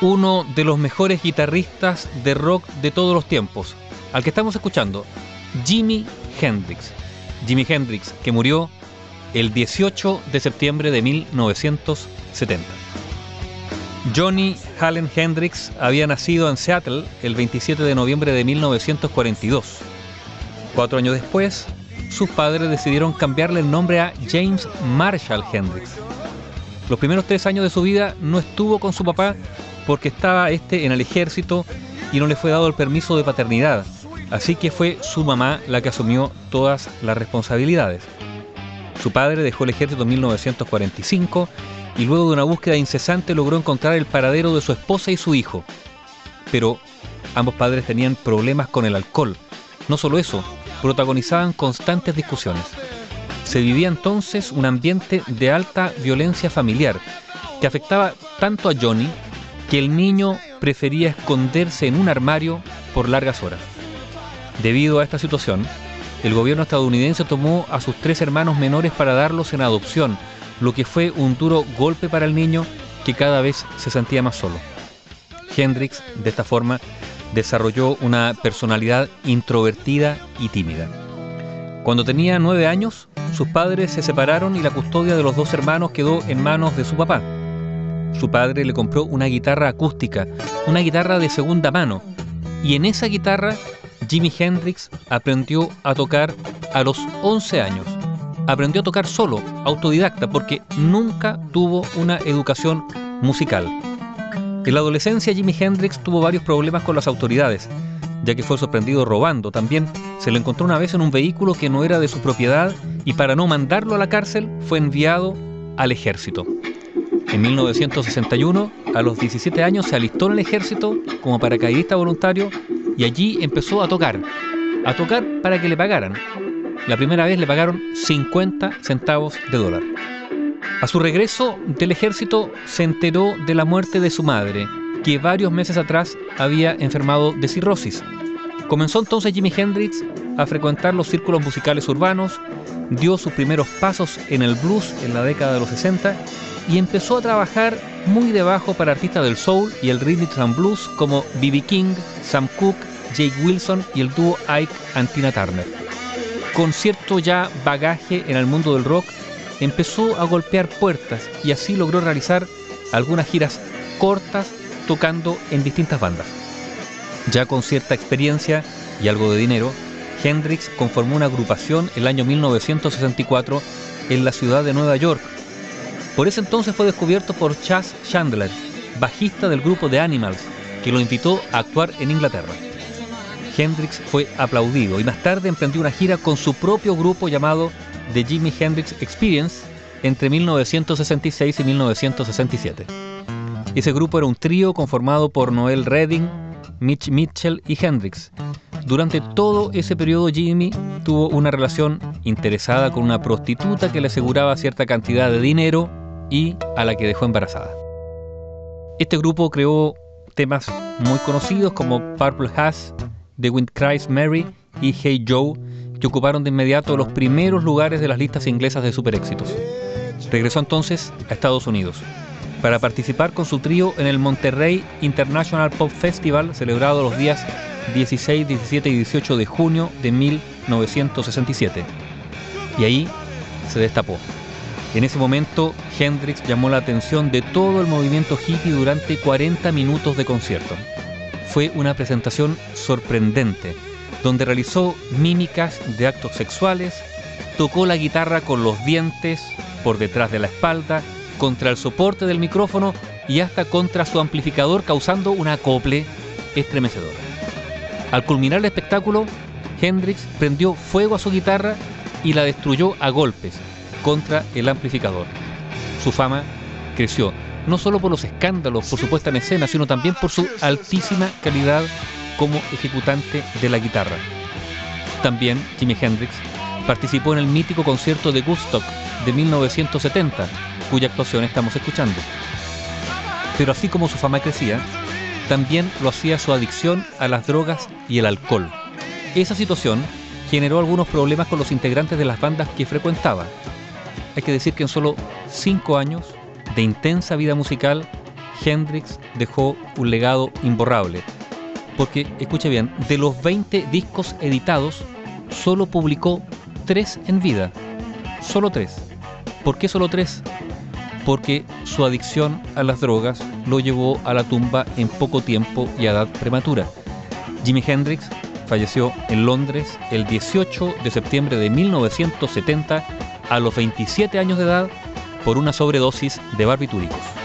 uno de los mejores guitarristas de rock de todos los tiempos, al que estamos escuchando, Jimi Hendrix. Jimi Hendrix, que murió el 18 de septiembre de 1970. Johnny Allen Hendrix había nacido en Seattle el 27 de noviembre de 1942. Cuatro años después, sus padres decidieron cambiarle el nombre a James Marshall Hendrix. Los primeros tres años de su vida no estuvo con su papá porque estaba este en el ejército y no le fue dado el permiso de paternidad, así que fue su mamá la que asumió todas las responsabilidades. Su padre dejó el ejército en 1945 y luego de una búsqueda incesante logró encontrar el paradero de su esposa y su hijo. Pero ambos padres tenían problemas con el alcohol. No solo eso, protagonizaban constantes discusiones. Se vivía entonces un ambiente de alta violencia familiar que afectaba tanto a Johnny que el niño prefería esconderse en un armario por largas horas. Debido a esta situación, el gobierno estadounidense tomó a sus tres hermanos menores para darlos en adopción, lo que fue un duro golpe para el niño que cada vez se sentía más solo. Hendrix, de esta forma, desarrolló una personalidad introvertida y tímida. Cuando tenía nueve años, sus padres se separaron y la custodia de los dos hermanos quedó en manos de su papá. Su padre le compró una guitarra acústica, una guitarra de segunda mano, y en esa guitarra Jimi Hendrix aprendió a tocar a los 11 años. Aprendió a tocar solo, autodidacta, porque nunca tuvo una educación musical. En la adolescencia Jimi Hendrix tuvo varios problemas con las autoridades, ya que fue sorprendido robando. También se lo encontró una vez en un vehículo que no era de su propiedad y para no mandarlo a la cárcel fue enviado al ejército. En 1961, a los 17 años, se alistó en el ejército como paracaidista voluntario y allí empezó a tocar, a tocar para que le pagaran. La primera vez le pagaron 50 centavos de dólar. A su regreso del ejército se enteró de la muerte de su madre, que varios meses atrás había enfermado de cirrosis. Comenzó entonces Jimi Hendrix a frecuentar los círculos musicales urbanos, dio sus primeros pasos en el blues en la década de los 60 y empezó a trabajar muy debajo para artistas del soul y el rhythm and blues como B.B. King, Sam Cooke, Jake Wilson y el dúo Ike and Tina Turner. Con cierto ya bagaje en el mundo del rock, empezó a golpear puertas y así logró realizar algunas giras cortas tocando en distintas bandas. Ya con cierta experiencia y algo de dinero, Hendrix conformó una agrupación el año 1964 en la ciudad de Nueva York. Por ese entonces fue descubierto por Chas Chandler, bajista del grupo The Animals, que lo invitó a actuar en Inglaterra. Hendrix fue aplaudido y más tarde emprendió una gira con su propio grupo llamado The Jimi Hendrix Experience entre 1966 y 1967. Ese grupo era un trío conformado por Noel Redding, Mitch Mitchell y Hendrix. Durante todo ese periodo Jimmy tuvo una relación interesada con una prostituta que le aseguraba cierta cantidad de dinero y a la que dejó embarazada. Este grupo creó temas muy conocidos como Purple Haze, The Wind Cries Mary y Hey Joe, que ocuparon de inmediato los primeros lugares de las listas inglesas de super éxitos. Regresó entonces a Estados Unidos para participar con su trío en el Monterrey International Pop Festival celebrado los días 16, 17 y 18 de junio de 1967. Y ahí se destapó. En ese momento, Hendrix llamó la atención de todo el movimiento hippie durante 40 minutos de concierto. Fue una presentación sorprendente, donde realizó mímicas de actos sexuales, tocó la guitarra con los dientes, por detrás de la espalda, contra el soporte del micrófono y hasta contra su amplificador, causando un acople estremecedor. Al culminar el espectáculo, Hendrix prendió fuego a su guitarra y la destruyó a golpes contra el amplificador. Su fama creció, no solo por los escándalos por su puesta en escena, sino también por su altísima calidad como ejecutante de la guitarra. También Jimi Hendrix participó en el mítico concierto de Woodstock de 1970, cuya actuación estamos escuchando. Pero así como su fama crecía, también lo hacía su adicción a las drogas y el alcohol. Esa situación generó algunos problemas con los integrantes de las bandas que frecuentaba. Hay que decir que en solo cinco años de intensa vida musical, Hendrix dejó un legado imborrable. Porque, escuche bien, de los 20 discos editados, solo publicó 3 en vida. Solo 3. ¿Por qué solo 3? Porque su adicción a las drogas lo llevó a la tumba en poco tiempo y a edad prematura. Jimi Hendrix falleció en Londres el 18 de septiembre de 1970 a los 27 años de edad por una sobredosis de barbitúricos.